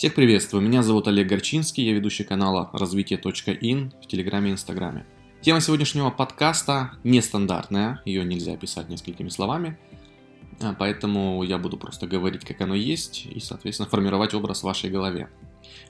Всех приветствую, меня зовут Олег Горчинский, я ведущий канала развитие.ин в Телеграме и Инстаграме. Тема сегодняшнего подкаста нестандартная, ее нельзя описать несколькими словами, а, поэтому я буду просто говорить, как оно есть, и, соответственно, формировать образ в вашей голове.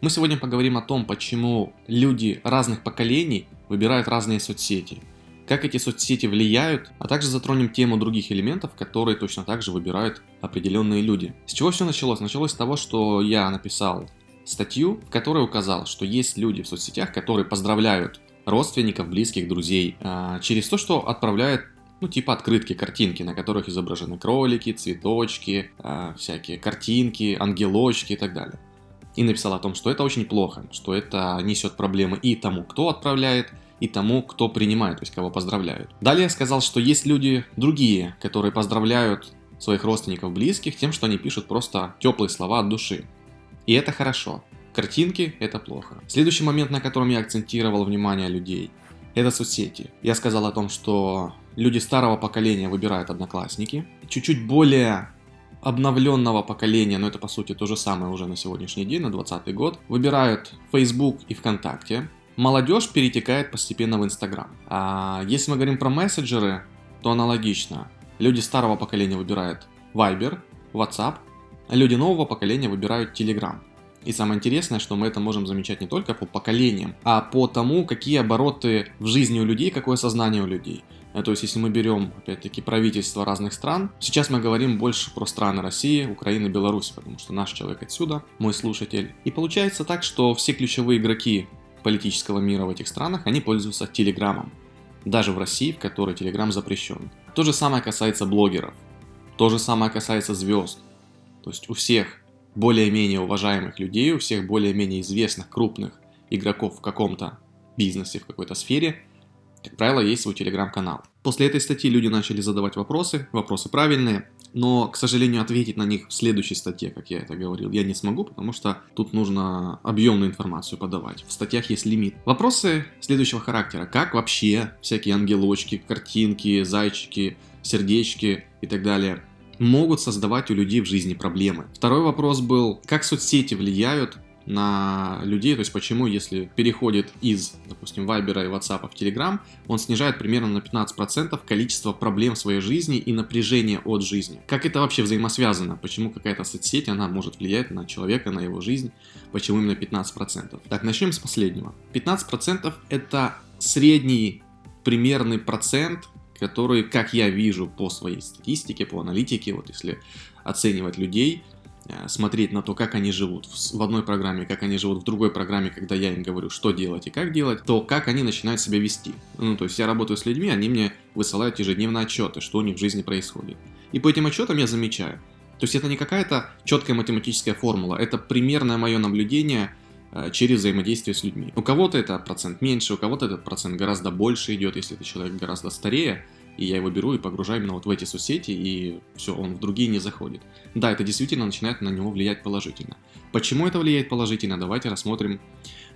Мы сегодня поговорим о том, почему люди разных поколений выбирают разные соцсети – как эти соцсети влияют, а также затронем тему других элементов, которые точно так же выбирают определенные люди. С чего все началось? Началось с того, что я написал статью, в которой указал, что есть люди в соцсетях, которые поздравляют родственников, близких, друзей а, через то, что отправляют ну, типа открытки, картинки, на которых изображены кролики, цветочки, э, всякие картинки, ангелочки и так далее. И написал о том, что это очень плохо, что это несет проблемы и тому, кто отправляет, и тому, кто принимает, то есть кого поздравляют. Далее я сказал, что есть люди другие, которые поздравляют своих родственников, близких тем, что они пишут просто теплые слова от души. И это хорошо. Картинки – это плохо. Следующий момент, на котором я акцентировал внимание людей – это соцсети. Я сказал о том, что люди старого поколения выбирают одноклассники. Чуть-чуть более обновленного поколения, но это по сути то же самое уже на сегодняшний день, на 2020 год, выбирают Facebook и ВКонтакте молодежь перетекает постепенно в Инстаграм. А если мы говорим про мессенджеры, то аналогично. Люди старого поколения выбирают Viber, WhatsApp, а люди нового поколения выбирают Telegram. И самое интересное, что мы это можем замечать не только по поколениям, а по тому, какие обороты в жизни у людей, какое сознание у людей. Э, то есть, если мы берем, опять-таки, правительства разных стран, сейчас мы говорим больше про страны России, Украины, Беларуси, потому что наш человек отсюда, мой слушатель. И получается так, что все ключевые игроки политического мира в этих странах, они пользуются Телеграмом. Даже в России, в которой Телеграм запрещен. То же самое касается блогеров. То же самое касается звезд. То есть у всех более-менее уважаемых людей, у всех более-менее известных крупных игроков в каком-то бизнесе, в какой-то сфере, как правило, есть свой телеграм-канал. После этой статьи люди начали задавать вопросы, вопросы правильные, но, к сожалению, ответить на них в следующей статье, как я это говорил, я не смогу, потому что тут нужно объемную информацию подавать. В статьях есть лимит. Вопросы следующего характера. Как вообще всякие ангелочки, картинки, зайчики, сердечки и так далее могут создавать у людей в жизни проблемы? Второй вопрос был, как соцсети влияют на людей, то есть почему, если переходит из, допустим, Viber и WhatsApp в Telegram, он снижает примерно на 15% количество проблем в своей жизни и напряжение от жизни. Как это вообще взаимосвязано? Почему какая-то соцсеть, она может влиять на человека, на его жизнь? Почему именно 15%? Так, начнем с последнего. 15% это средний примерный процент, который, как я вижу по своей статистике, по аналитике, вот если оценивать людей, смотреть на то, как они живут в одной программе, как они живут в другой программе, когда я им говорю, что делать и как делать, то как они начинают себя вести. Ну, то есть я работаю с людьми, они мне высылают ежедневные отчеты, что у них в жизни происходит. И по этим отчетам я замечаю. То есть это не какая-то четкая математическая формула, это примерное мое наблюдение э, через взаимодействие с людьми. У кого-то это процент меньше, у кого-то этот процент гораздо больше идет, если это человек гораздо старее, и я его беру и погружаю именно вот в эти соцсети, и все, он в другие не заходит. Да, это действительно начинает на него влиять положительно. Почему это влияет положительно, давайте рассмотрим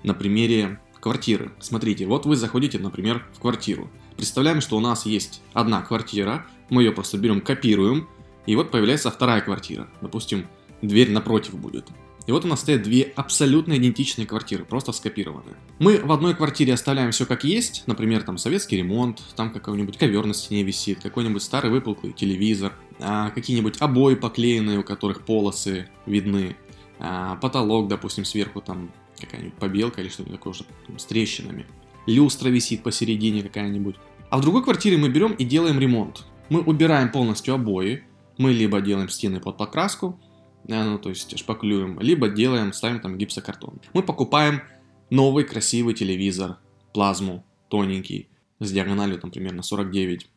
на примере квартиры. Смотрите, вот вы заходите, например, в квартиру. Представляем, что у нас есть одна квартира, мы ее просто берем, копируем, и вот появляется вторая квартира. Допустим, дверь напротив будет. И вот у нас стоят две абсолютно идентичные квартиры, просто скопированные. Мы в одной квартире оставляем все как есть, например, там советский ремонт, там какой-нибудь ковер на стене висит, какой-нибудь старый выпуклый телевизор, а, какие-нибудь обои поклеенные, у которых полосы видны, а, потолок, допустим, сверху там какая-нибудь побелка или что-нибудь такое уже с трещинами, люстра висит посередине какая-нибудь. А в другой квартире мы берем и делаем ремонт. Мы убираем полностью обои, мы либо делаем стены под покраску, ну, то есть шпаклюем, либо делаем, ставим там гипсокартон. Мы покупаем новый красивый телевизор, плазму, тоненький, с диагональю там примерно 49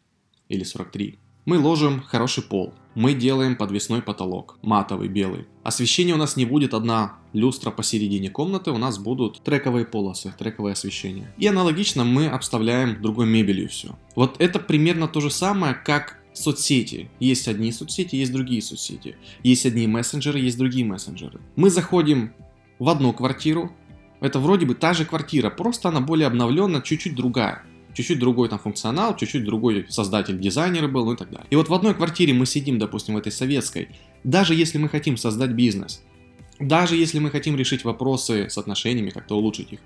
или 43. Мы ложим хороший пол, мы делаем подвесной потолок, матовый, белый. Освещение у нас не будет одна люстра посередине комнаты, у нас будут трековые полосы, трековое освещение. И аналогично мы обставляем другой мебелью все. Вот это примерно то же самое, как соцсети. Есть одни соцсети, есть другие соцсети. Есть одни мессенджеры, есть другие мессенджеры. Мы заходим в одну квартиру. Это вроде бы та же квартира, просто она более обновленная, чуть-чуть другая. Чуть-чуть другой там функционал, чуть-чуть другой создатель дизайнера был ну и так далее. И вот в одной квартире мы сидим, допустим, в этой советской. Даже если мы хотим создать бизнес, Даже если мы хотим решить вопросы с отношениями, как-то улучшить их,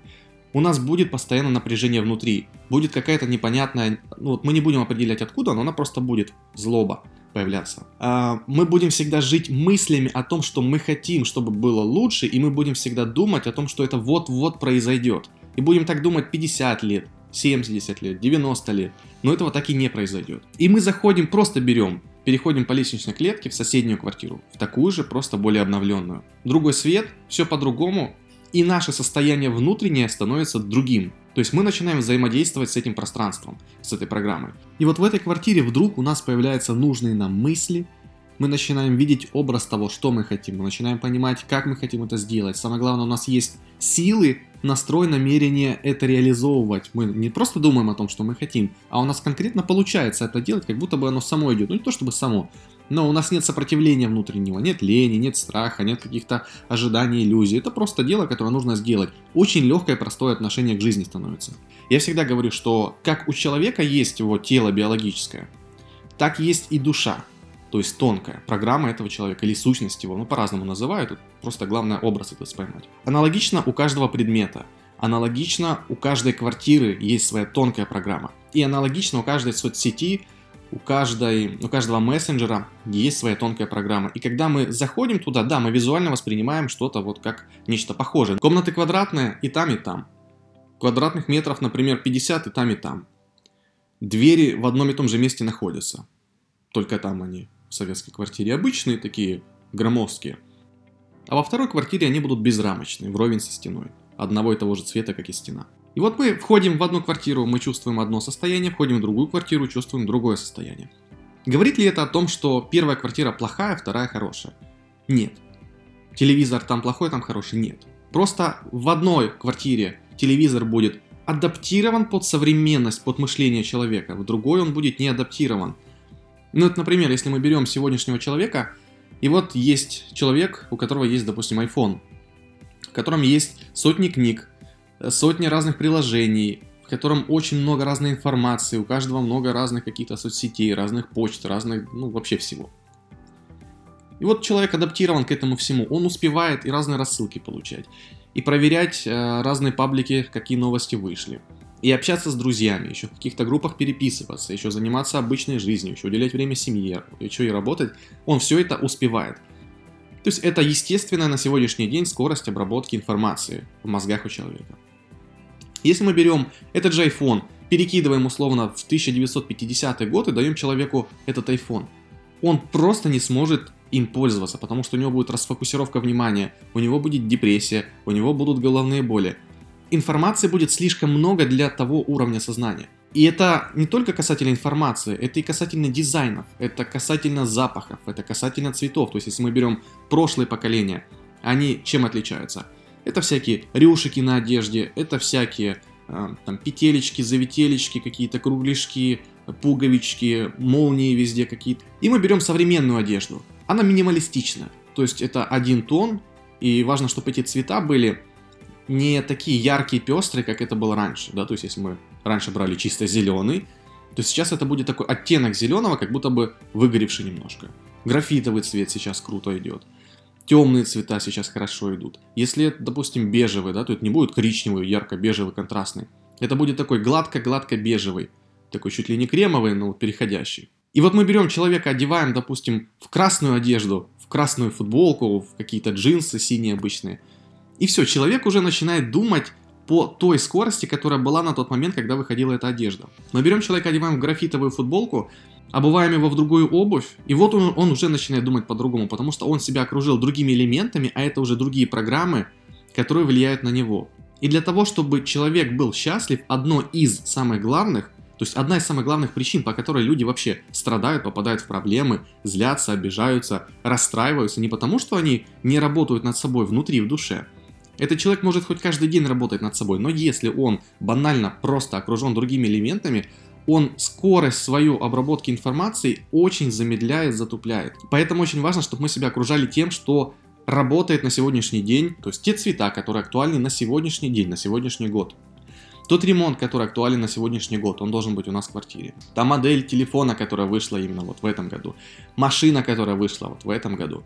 у нас будет постоянно напряжение внутри, будет какая-то непонятная, ну вот мы не будем определять откуда, но она просто будет злоба появляться. А, мы будем всегда жить мыслями о том, что мы хотим, чтобы было лучше, и мы будем всегда думать о том, что это вот-вот произойдет. И будем так думать 50 лет, 70 лет, 90 лет, но этого так и не произойдет. И мы заходим, просто берем, переходим по лестничной клетке в соседнюю квартиру, в такую же, просто более обновленную. Другой свет, все по-другому, и наше состояние внутреннее становится другим. То есть мы начинаем взаимодействовать с этим пространством, с этой программой. И вот в этой квартире вдруг у нас появляются нужные нам мысли, мы начинаем видеть образ того, что мы хотим, мы начинаем понимать, как мы хотим это сделать. Самое главное, у нас есть силы, настрой, намерение это реализовывать. Мы не просто думаем о том, что мы хотим, а у нас конкретно получается это делать, как будто бы оно само идет. Ну не то чтобы само, но у нас нет сопротивления внутреннего, нет лени, нет страха, нет каких-то ожиданий, иллюзий. Это просто дело, которое нужно сделать. Очень легкое, простое отношение к жизни становится. Я всегда говорю, что как у человека есть его тело биологическое, так есть и душа, то есть тонкая программа этого человека или сущность его, ну по-разному называют, просто главное образ это поймать. Аналогично у каждого предмета, аналогично у каждой квартиры есть своя тонкая программа. И аналогично у каждой соцсети у, каждой, у каждого мессенджера есть своя тонкая программа. И когда мы заходим туда, да, мы визуально воспринимаем что-то вот как нечто похожее. Комнаты квадратные и там, и там. Квадратных метров, например, 50 и там, и там. Двери в одном и том же месте находятся. Только там они в советской квартире обычные такие, громоздкие. А во второй квартире они будут безрамочные, вровень со стеной. Одного и того же цвета, как и стена. И вот мы входим в одну квартиру, мы чувствуем одно состояние, входим в другую квартиру, чувствуем другое состояние. Говорит ли это о том, что первая квартира плохая, вторая хорошая? Нет. Телевизор там плохой, там хороший? Нет. Просто в одной квартире телевизор будет адаптирован под современность, под мышление человека, в другой он будет не адаптирован. Ну, вот, например, если мы берем сегодняшнего человека, и вот есть человек, у которого есть, допустим, iPhone, в котором есть сотни книг, сотни разных приложений, в котором очень много разной информации, у каждого много разных каких-то соцсетей, разных почт, разных, ну, вообще всего. И вот человек адаптирован к этому всему, он успевает и разные рассылки получать, и проверять э, разные паблики, какие новости вышли, и общаться с друзьями, еще в каких-то группах переписываться, еще заниматься обычной жизнью, еще уделять время семье, еще и работать, он все это успевает. То есть это естественная на сегодняшний день скорость обработки информации в мозгах у человека. Если мы берем этот же iPhone, перекидываем условно в 1950 год и даем человеку этот iPhone, он просто не сможет им пользоваться, потому что у него будет расфокусировка внимания, у него будет депрессия, у него будут головные боли. Информации будет слишком много для того уровня сознания. И это не только касательно информации, это и касательно дизайнов, это касательно запахов, это касательно цветов. То есть, если мы берем прошлые поколения, они чем отличаются? Это всякие рюшики на одежде, это всякие э, там петелечки, завителечки, какие-то кругляшки, пуговички, молнии везде какие-то. И мы берем современную одежду. Она минималистична. То есть это один тон, и важно, чтобы эти цвета были не такие яркие, пестрые, как это было раньше. Да? То есть если мы раньше брали чисто зеленый, то сейчас это будет такой оттенок зеленого, как будто бы выгоревший немножко. Графитовый цвет сейчас круто идет темные цвета сейчас хорошо идут. Если это, допустим, бежевый, да, то это не будет коричневый, ярко-бежевый, контрастный. Это будет такой гладко-гладко-бежевый. Такой чуть ли не кремовый, но переходящий. И вот мы берем человека, одеваем, допустим, в красную одежду, в красную футболку, в какие-то джинсы синие обычные. И все, человек уже начинает думать по той скорости, которая была на тот момент, когда выходила эта одежда. Мы берем человека, одеваем в графитовую футболку, обуваем его в другую обувь, и вот он, он уже начинает думать по-другому, потому что он себя окружил другими элементами, а это уже другие программы, которые влияют на него. И для того, чтобы человек был счастлив, одно из самых главных, то есть одна из самых главных причин, по которой люди вообще страдают, попадают в проблемы, злятся, обижаются, расстраиваются, не потому, что они не работают над собой внутри, в душе. Этот человек может хоть каждый день работать над собой, но если он банально просто окружен другими элементами, он скорость свою обработки информации очень замедляет, затупляет. Поэтому очень важно, чтобы мы себя окружали тем, что работает на сегодняшний день, то есть те цвета, которые актуальны на сегодняшний день, на сегодняшний год. Тот ремонт, который актуален на сегодняшний год, он должен быть у нас в квартире. Та модель телефона, которая вышла именно вот в этом году. Машина, которая вышла вот в этом году.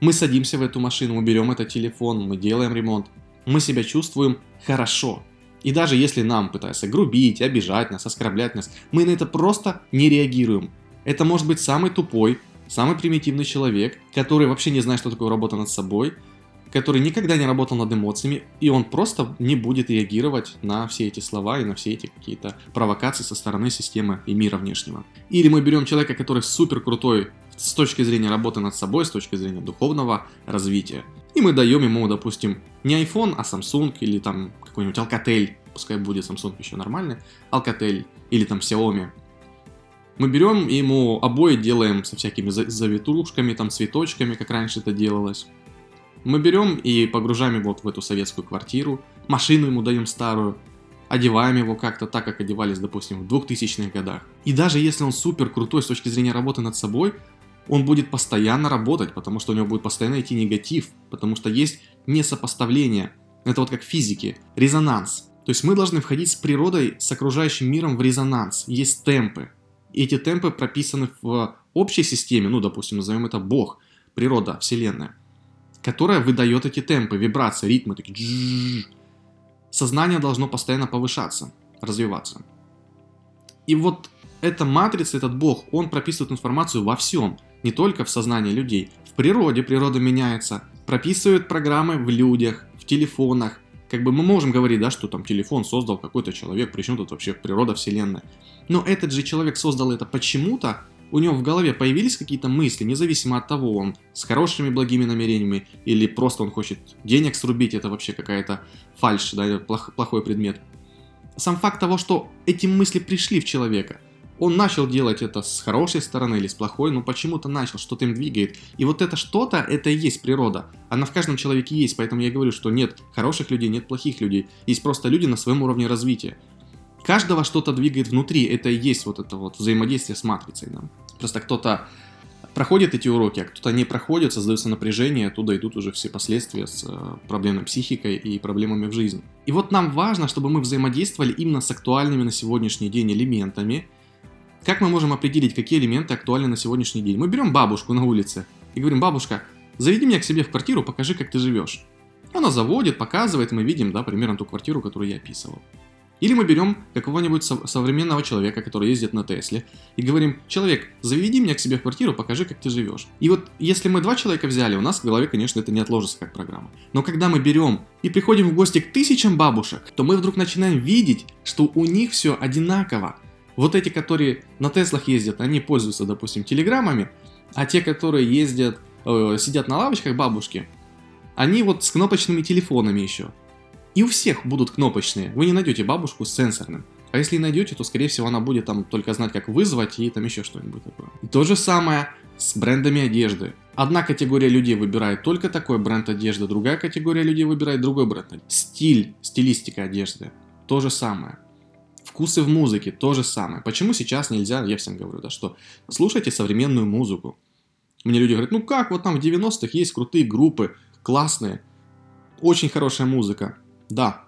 Мы садимся в эту машину, мы берем этот телефон, мы делаем ремонт. Мы себя чувствуем хорошо. И даже если нам пытаются грубить, обижать нас, оскорблять нас, мы на это просто не реагируем. Это может быть самый тупой, самый примитивный человек, который вообще не знает, что такое работа над собой, который никогда не работал над эмоциями, и он просто не будет реагировать на все эти слова и на все эти какие-то провокации со стороны системы и мира внешнего. Или мы берем человека, который супер крутой с точки зрения работы над собой, с точки зрения духовного развития, и мы даем ему, допустим, не iPhone, а Samsung или там какой-нибудь Alcatel, пускай будет Samsung еще нормальный, Alcatel или там Xiaomi. Мы берем ему обои делаем со всякими завитушками, там цветочками, как раньше это делалось. Мы берем и погружаем его вот в эту советскую квартиру, машину ему даем старую, одеваем его как-то так, как одевались, допустим, в 2000-х годах. И даже если он супер крутой с точки зрения работы над собой, он будет постоянно работать, потому что у него будет постоянно идти негатив, потому что есть несопоставление. Это вот как в физике, резонанс. То есть мы должны входить с природой, с окружающим миром в резонанс. Есть темпы. И эти темпы прописаны в общей системе, ну, допустим, назовем это Бог, природа, Вселенная которая выдает эти темпы, вибрации, ритмы, такие. Сознание должно постоянно повышаться, развиваться. И вот эта матрица, этот бог, он прописывает информацию во всем, не только в сознании людей. В природе природа меняется, прописывает программы в людях, в телефонах. Как бы мы можем говорить, да, что там телефон создал какой-то человек, причем тут вообще природа вселенная. Но этот же человек создал это почему-то, у него в голове появились какие-то мысли, независимо от того, он с хорошими благими намерениями или просто он хочет денег срубить, это вообще какая-то фальшь, да, плох, плохой предмет. Сам факт того, что эти мысли пришли в человека, он начал делать это с хорошей стороны или с плохой, но почему-то начал, что-то им двигает. И вот это что-то, это и есть природа. Она в каждом человеке есть, поэтому я говорю, что нет хороших людей, нет плохих людей. Есть просто люди на своем уровне развития. Каждого что-то двигает внутри, это и есть вот это вот взаимодействие с матрицей. Да? Просто кто-то проходит эти уроки, а кто-то не проходит, создается напряжение, оттуда идут уже все последствия с э, проблемной психикой и проблемами в жизни. И вот нам важно, чтобы мы взаимодействовали именно с актуальными на сегодняшний день элементами. Как мы можем определить, какие элементы актуальны на сегодняшний день? Мы берем бабушку на улице и говорим, бабушка, заведи меня к себе в квартиру, покажи, как ты живешь. Она заводит, показывает, мы видим, да, примерно ту квартиру, которую я описывал. Или мы берем какого-нибудь современного человека, который ездит на Тесле, и говорим, человек, заведи меня к себе в квартиру, покажи, как ты живешь. И вот если мы два человека взяли, у нас в голове, конечно, это не отложится как программа. Но когда мы берем и приходим в гости к тысячам бабушек, то мы вдруг начинаем видеть, что у них все одинаково. Вот эти, которые на Теслах ездят, они пользуются, допустим, телеграммами, а те, которые ездят, э, сидят на лавочках бабушки, они вот с кнопочными телефонами еще. И у всех будут кнопочные. Вы не найдете бабушку с сенсорным. А если найдете, то, скорее всего, она будет там только знать, как вызвать и там еще что-нибудь такое. И то же самое с брендами одежды. Одна категория людей выбирает только такой бренд одежды, другая категория людей выбирает другой бренд. Стиль, стилистика одежды. То же самое. Вкусы в музыке то же самое. Почему сейчас нельзя, я всем говорю, да, что слушайте современную музыку. Мне люди говорят, ну как, вот там в 90-х есть крутые группы, классные, очень хорошая музыка. Да,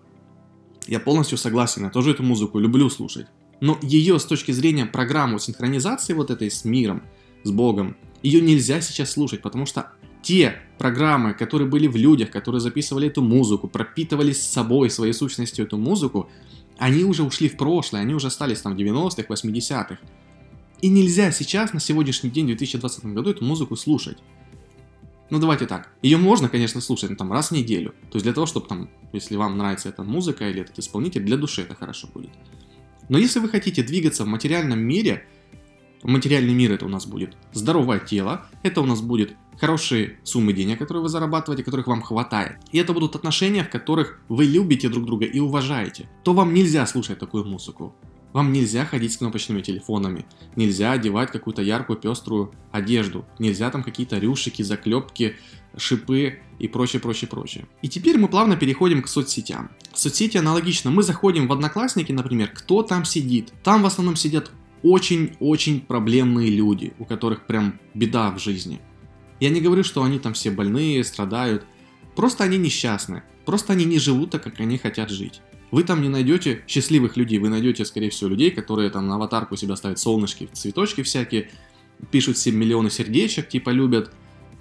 я полностью согласен, я тоже эту музыку люблю слушать. Но ее с точки зрения программы синхронизации вот этой с миром, с Богом, ее нельзя сейчас слушать, потому что те программы, которые были в людях, которые записывали эту музыку, пропитывали с собой, своей сущностью эту музыку, они уже ушли в прошлое, они уже остались там в 90-х, 80-х. И нельзя сейчас, на сегодняшний день, в 2020 году, эту музыку слушать. Ну, давайте так. Ее можно, конечно, слушать ну, там раз в неделю. То есть для того, чтобы там, если вам нравится эта музыка или этот исполнитель, для души это хорошо будет. Но если вы хотите двигаться в материальном мире, материальный мир это у нас будет здоровое тело, это у нас будет хорошие суммы денег, которые вы зарабатываете, которых вам хватает. И это будут отношения, в которых вы любите друг друга и уважаете. То вам нельзя слушать такую музыку. Вам нельзя ходить с кнопочными телефонами, нельзя одевать какую-то яркую пеструю одежду, нельзя там какие-то рюшики, заклепки, шипы и прочее, прочее, прочее. И теперь мы плавно переходим к соцсетям. Соцсети аналогично. Мы заходим в Одноклассники, например, кто там сидит? Там в основном сидят очень-очень проблемные люди, у которых прям беда в жизни. Я не говорю, что они там все больные, страдают. Просто они несчастны. Просто они не живут так, как они хотят жить. Вы там не найдете счастливых людей, вы найдете, скорее всего, людей, которые там на аватарку себя ставят солнышки, цветочки всякие, пишут себе миллионы сердечек, типа любят,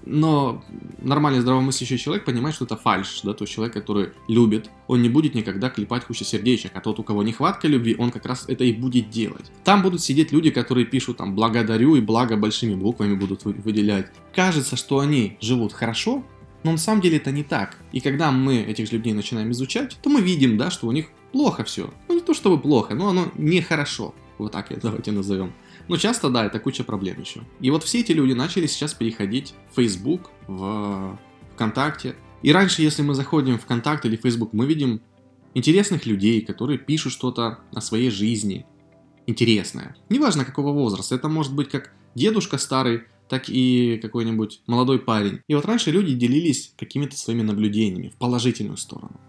Но нормальный здравомыслящий человек понимает, что это фальш, да, то есть человек, который любит, он не будет никогда клепать кучу сердечек, а тот, у кого нехватка любви, он как раз это и будет делать. Там будут сидеть люди, которые пишут там «благодарю» и «благо» большими буквами будут выделять. Кажется, что они живут хорошо, но на самом деле это не так. И когда мы этих людей начинаем изучать, то мы видим, да, что у них плохо все. Ну не то чтобы плохо, но оно нехорошо. Вот так это давайте назовем. Но часто, да, это куча проблем еще. И вот все эти люди начали сейчас переходить в Facebook, в ВКонтакте. И раньше, если мы заходим в ВКонтакте или Facebook, мы видим интересных людей, которые пишут что-то о своей жизни. Интересное. Неважно какого возраста. Это может быть как дедушка старый, так и какой-нибудь молодой парень. И вот раньше люди делились какими-то своими наблюдениями в положительную сторону.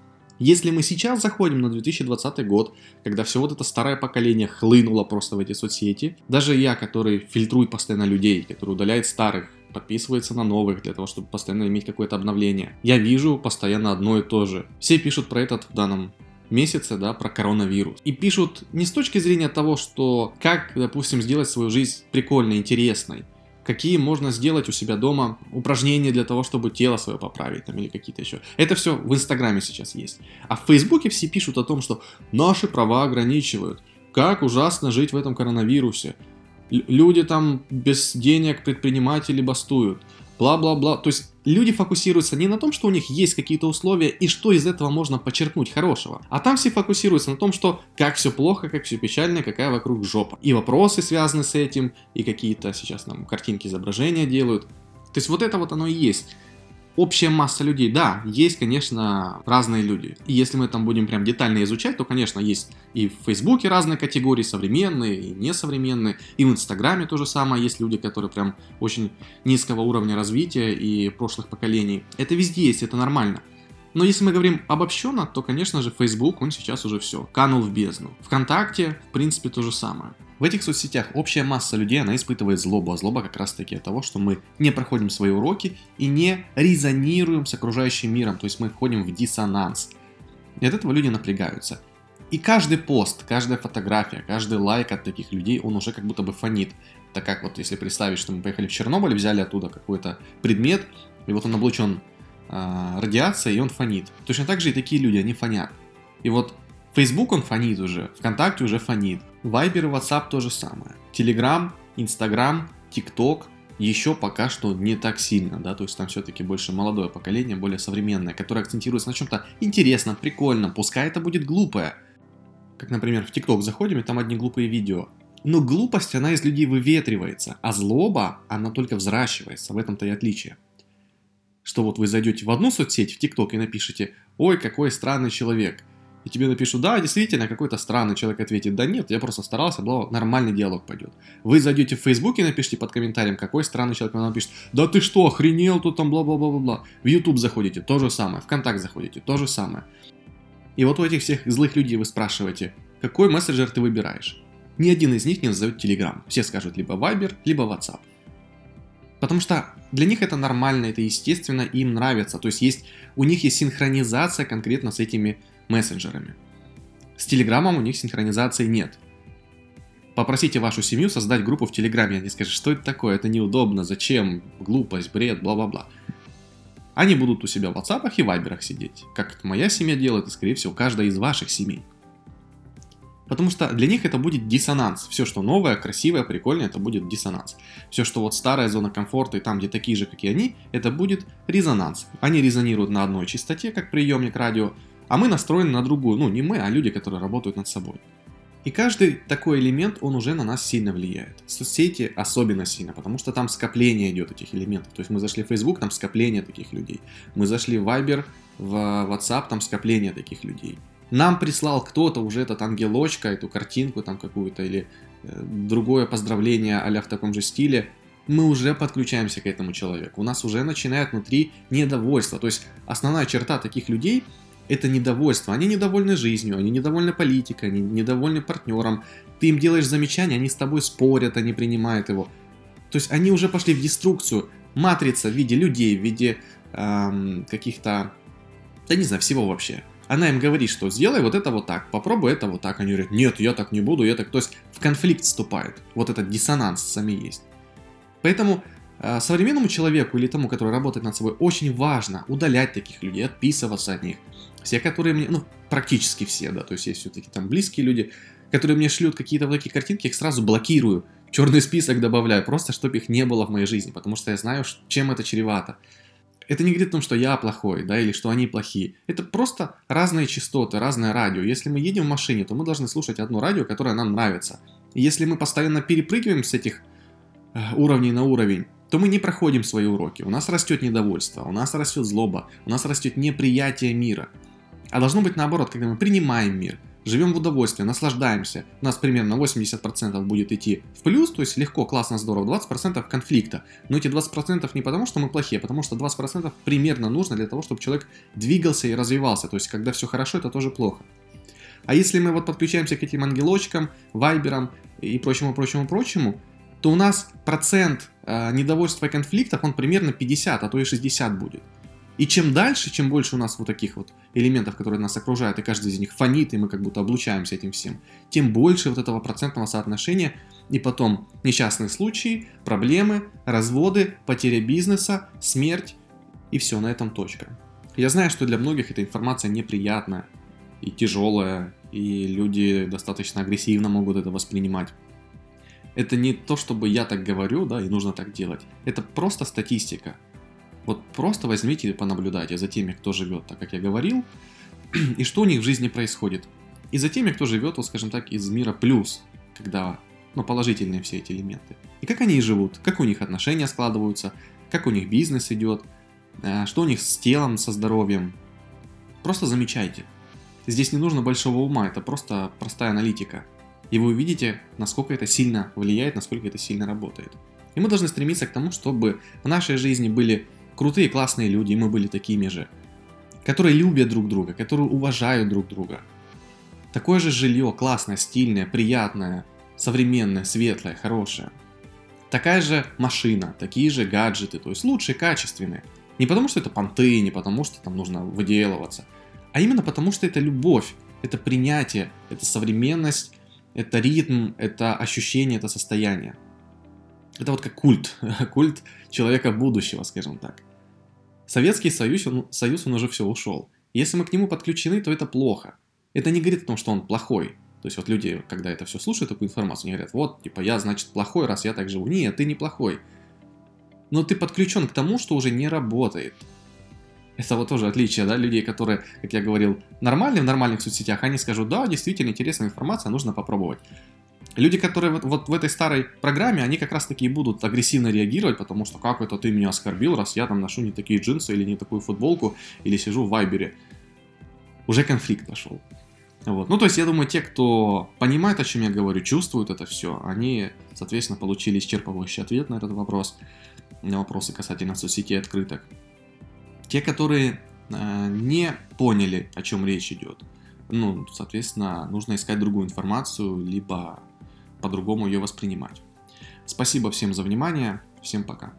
Если мы сейчас заходим на 2020 год, когда все вот это старое поколение хлынуло просто в эти соцсети, даже я, который фильтрует постоянно людей, который удаляет старых, подписывается на новых для того, чтобы постоянно иметь какое-то обновление. Я вижу постоянно одно и то же. Все пишут про этот в данном месяце, да, про коронавирус. И пишут не с точки зрения того, что как, допустим, сделать свою жизнь прикольной, интересной, какие можно сделать у себя дома упражнения для того, чтобы тело свое поправить там, или какие-то еще. Это все в Инстаграме сейчас есть. А в Фейсбуке все пишут о том, что наши права ограничивают. Как ужасно жить в этом коронавирусе. Люди там без денег, предприниматели бастуют бла-бла-бла. То есть люди фокусируются не на том, что у них есть какие-то условия и что из этого можно подчеркнуть хорошего, а там все фокусируются на том, что как все плохо, как все печально, какая вокруг жопа. И вопросы связаны с этим, и какие-то сейчас нам картинки изображения делают. То есть вот это вот оно и есть общая масса людей. Да, есть, конечно, разные люди. И если мы там будем прям детально изучать, то, конечно, есть и в Фейсбуке разные категории, современные и несовременные. И в Инстаграме то же самое. Есть люди, которые прям очень низкого уровня развития и прошлых поколений. Это везде есть, это нормально. Но если мы говорим обобщенно, то, конечно же, Facebook, он сейчас уже все, канул в бездну. Вконтакте, в принципе, то же самое. В этих соцсетях общая масса людей, она испытывает злобу, а злоба как раз таки от того, что мы не проходим свои уроки и не резонируем с окружающим миром, то есть мы входим в диссонанс. И от этого люди напрягаются. И каждый пост, каждая фотография, каждый лайк от таких людей, он уже как будто бы фонит. Так как вот если представить, что мы поехали в Чернобыль, взяли оттуда какой-то предмет, и вот он облучен э, радиацией, и он фонит. Точно так же и такие люди, они фонят. И вот Facebook он фонит уже, ВКонтакте уже фонит. Viber и WhatsApp то же самое. Telegram, Instagram, TikTok еще пока что не так сильно, да, то есть там все-таки больше молодое поколение, более современное, которое акцентируется на чем-то интересном, прикольном, пускай это будет глупое. Как, например, в TikTok заходим, и там одни глупые видео. Но глупость, она из людей выветривается, а злоба, она только взращивается, в этом-то и отличие что вот вы зайдете в одну соцсеть, в ТикТок, и напишите «Ой, какой странный человек», и тебе напишут, да, действительно, какой-то странный человек ответит, да нет, я просто старался, бла, нормальный диалог пойдет. Вы зайдете в Facebook и напишите под комментарием, какой странный человек, он напишет, да ты что, охренел тут там, бла-бла-бла-бла. В YouTube заходите, то же самое, в Контакт заходите, то же самое. И вот у этих всех злых людей вы спрашиваете, какой мессенджер ты выбираешь? Ни один из них не назовет Telegram. Все скажут либо Viber, либо WhatsApp. Потому что для них это нормально, это естественно, им нравится. То есть, есть у них есть синхронизация конкретно с этими мессенджерами. С Телеграмом у них синхронизации нет. Попросите вашу семью создать группу в Телеграме, они скажут, что это такое, это неудобно, зачем, глупость, бред, бла-бла-бла. Они будут у себя в WhatsApp и Вайберах сидеть, как это моя семья делает, и скорее всего каждая из ваших семей. Потому что для них это будет диссонанс. Все, что новое, красивое, прикольное, это будет диссонанс. Все, что вот старая зона комфорта и там, где такие же, как и они, это будет резонанс. Они резонируют на одной частоте, как приемник радио, а мы настроены на другую. Ну, не мы, а люди, которые работают над собой. И каждый такой элемент, он уже на нас сильно влияет. Соцсети особенно сильно, потому что там скопление идет этих элементов. То есть мы зашли в Facebook, там скопление таких людей. Мы зашли в Viber, в WhatsApp, там скопление таких людей нам прислал кто-то уже этот ангелочка, эту картинку там какую-то или э, другое поздравление а в таком же стиле, мы уже подключаемся к этому человеку. У нас уже начинает внутри недовольство. То есть основная черта таких людей это недовольство. Они недовольны жизнью, они недовольны политикой, они недовольны партнером. Ты им делаешь замечания, они с тобой спорят, они принимают его. То есть они уже пошли в деструкцию. Матрица в виде людей, в виде эм, каких-то, да не знаю, всего вообще. Она им говорит, что сделай вот это вот так, попробуй это вот так. Они говорят, нет, я так не буду, я так... То есть в конфликт вступает. Вот этот диссонанс сами есть. Поэтому Э, современному человеку или тому, который работает над собой, очень важно удалять таких людей, отписываться от них. Все, которые мне, ну, практически все, да, то есть есть все-таки там близкие люди, которые мне шлют какие-то вот такие картинки, их сразу блокирую, черный список добавляю, просто чтобы их не было в моей жизни, потому что я знаю, чем это чревато. Это не говорит о том, что я плохой, да, или что они плохие. Это просто разные частоты, разное радио. Если мы едем в машине, то мы должны слушать одно радио, которое нам нравится. И если мы постоянно перепрыгиваем с этих э, уровней на уровень, то мы не проходим свои уроки. У нас растет недовольство, у нас растет злоба, у нас растет неприятие мира. А должно быть наоборот, когда мы принимаем мир, живем в удовольствии, наслаждаемся, у нас примерно 80% будет идти в плюс, то есть легко, классно, здорово, 20% конфликта. Но эти 20% не потому, что мы плохие, а потому что 20% примерно нужно для того, чтобы человек двигался и развивался. То есть, когда все хорошо, это тоже плохо. А если мы вот подключаемся к этим ангелочкам, вайберам и прочему, прочему, прочему, то у нас процент э, недовольства и конфликтов, он примерно 50, а то и 60 будет. И чем дальше, чем больше у нас вот таких вот элементов, которые нас окружают, и каждый из них фонит, и мы как будто облучаемся этим всем, тем больше вот этого процентного соотношения, и потом несчастные случаи, проблемы, разводы, потеря бизнеса, смерть, и все, на этом точка. Я знаю, что для многих эта информация неприятная и тяжелая, и люди достаточно агрессивно могут это воспринимать. Это не то, чтобы я так говорю, да, и нужно так делать. Это просто статистика. Вот просто возьмите и понаблюдайте за теми, кто живет так, как я говорил, и что у них в жизни происходит. И за теми, кто живет, вот скажем так, из мира плюс, когда ну, положительные все эти элементы. И как они живут, как у них отношения складываются, как у них бизнес идет, э, что у них с телом, со здоровьем. Просто замечайте. Здесь не нужно большого ума, это просто простая аналитика. И вы увидите, насколько это сильно влияет, насколько это сильно работает. И мы должны стремиться к тому, чтобы в нашей жизни были крутые, классные люди, и мы были такими же, которые любят друг друга, которые уважают друг друга. Такое же жилье, классное, стильное, приятное, современное, светлое, хорошее. Такая же машина, такие же гаджеты, то есть лучшие, качественные. Не потому, что это понты, не потому, что там нужно выделываться, а именно потому, что это любовь, это принятие, это современность, это ритм, это ощущение, это состояние. Это вот как культ, культ человека будущего, скажем так. Советский Союз, он, Союз, он уже все ушел. Если мы к нему подключены, то это плохо. Это не говорит о том, что он плохой. То есть вот люди, когда это все слушают, такую информацию, они говорят, вот, типа, я, значит, плохой, раз я так живу. Нет, ты не плохой. Но ты подключен к тому, что уже не работает. Это вот тоже отличие, да, людей, которые, как я говорил, нормальные в нормальных соцсетях, они скажут, да, действительно интересная информация, нужно попробовать. Люди, которые вот, вот в этой старой программе, они как раз таки и будут агрессивно реагировать, потому что как это ты меня оскорбил, раз я там ношу не такие джинсы или не такую футболку, или сижу в вайбере. Уже конфликт пошел. Вот. Ну, то есть, я думаю, те, кто понимает, о чем я говорю, чувствуют это все, они, соответственно, получили исчерпывающий ответ на этот вопрос, на вопросы касательно соцсетей открыток. Те, которые э, не поняли, о чем речь идет, ну, соответственно, нужно искать другую информацию, либо по-другому ее воспринимать. Спасибо всем за внимание. Всем пока.